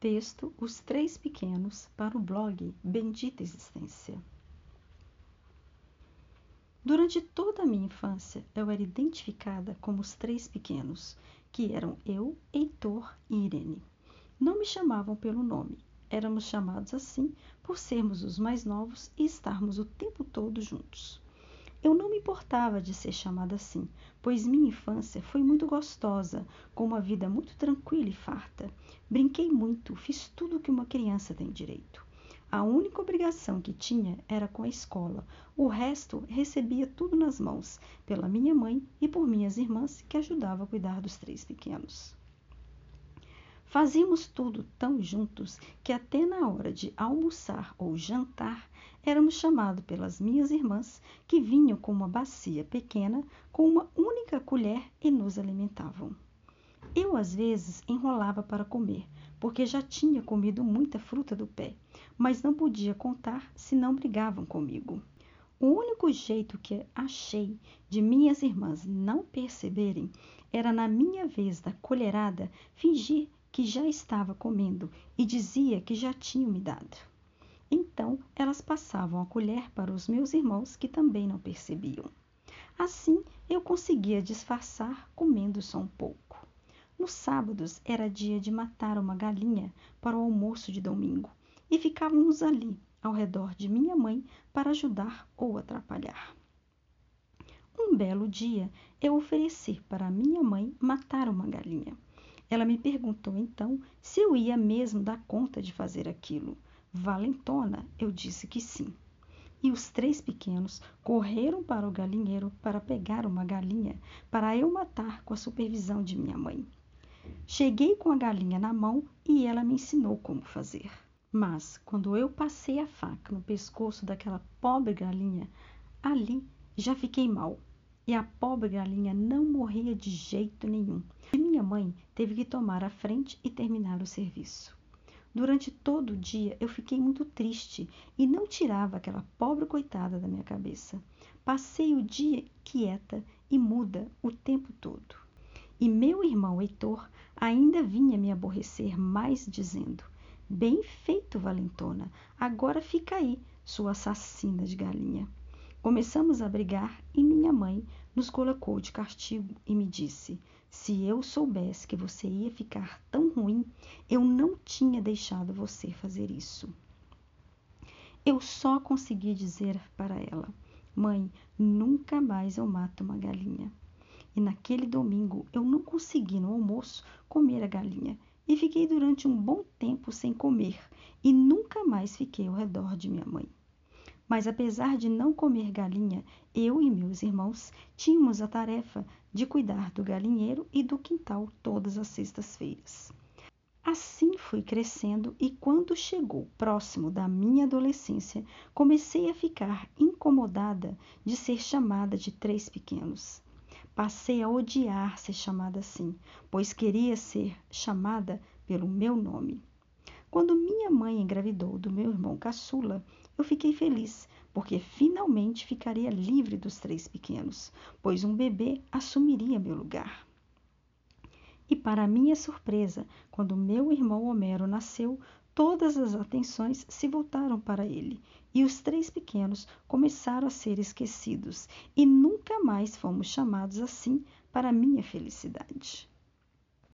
Texto Os Três Pequenos para o blog Bendita Existência. Durante toda a minha infância, eu era identificada como os três pequenos, que eram eu, Heitor e Irene. Não me chamavam pelo nome, éramos chamados assim por sermos os mais novos e estarmos o tempo todo juntos. Eu não me importava de ser chamada assim, pois minha infância foi muito gostosa, com uma vida muito tranquila e farta. Brinquei muito, fiz tudo o que uma criança tem direito. A única obrigação que tinha era com a escola. O resto recebia tudo nas mãos, pela minha mãe e por minhas irmãs, que ajudavam a cuidar dos três pequenos. Fazíamos tudo tão juntos que até na hora de almoçar ou jantar éramos chamados pelas minhas irmãs, que vinham com uma bacia pequena com uma única colher e nos alimentavam. Eu às vezes enrolava para comer, porque já tinha comido muita fruta do pé, mas não podia contar se não brigavam comigo. O único jeito que achei de minhas irmãs não perceberem era na minha vez da colherada fingir que já estava comendo e dizia que já tinham me dado. Então elas passavam a colher para os meus irmãos que também não percebiam. Assim eu conseguia disfarçar comendo só um pouco. Nos sábados era dia de matar uma galinha para o almoço de domingo e ficávamos ali ao redor de minha mãe para ajudar ou atrapalhar. Um belo dia eu ofereci para minha mãe matar uma galinha. Ela me perguntou então se eu ia mesmo dar conta de fazer aquilo. Valentona, eu disse que sim. E os três pequenos correram para o galinheiro para pegar uma galinha para eu matar com a supervisão de minha mãe. Cheguei com a galinha na mão e ela me ensinou como fazer. Mas quando eu passei a faca no pescoço daquela pobre galinha, ali já fiquei mal e a pobre galinha não morria de jeito nenhum. E minha mãe teve que tomar a frente e terminar o serviço. Durante todo o dia eu fiquei muito triste e não tirava aquela pobre coitada da minha cabeça. Passei o dia quieta e muda o tempo todo. E meu irmão Heitor ainda vinha me aborrecer mais, dizendo: Bem feito, Valentona, agora fica aí, sua assassina de galinha. Começamos a brigar e minha mãe nos colocou de castigo e me disse: Se eu soubesse que você ia ficar tão ruim, eu não tinha deixado você fazer isso. Eu só consegui dizer para ela: Mãe, nunca mais eu mato uma galinha. E naquele domingo eu não consegui no almoço comer a galinha e fiquei durante um bom tempo sem comer e nunca mais fiquei ao redor de minha mãe. Mas apesar de não comer galinha, eu e meus irmãos tínhamos a tarefa de cuidar do galinheiro e do quintal todas as sextas-feiras. Assim fui crescendo e quando chegou próximo da minha adolescência, comecei a ficar incomodada de ser chamada de três pequenos. Passei a odiar ser chamada assim, pois queria ser chamada pelo meu nome. Quando minha mãe engravidou do meu irmão caçula, eu fiquei feliz, porque finalmente ficaria livre dos três pequenos, pois um bebê assumiria meu lugar. E para minha surpresa, quando meu irmão Homero nasceu, todas as atenções se voltaram para ele, e os três pequenos começaram a ser esquecidos, e nunca mais fomos chamados assim para minha felicidade.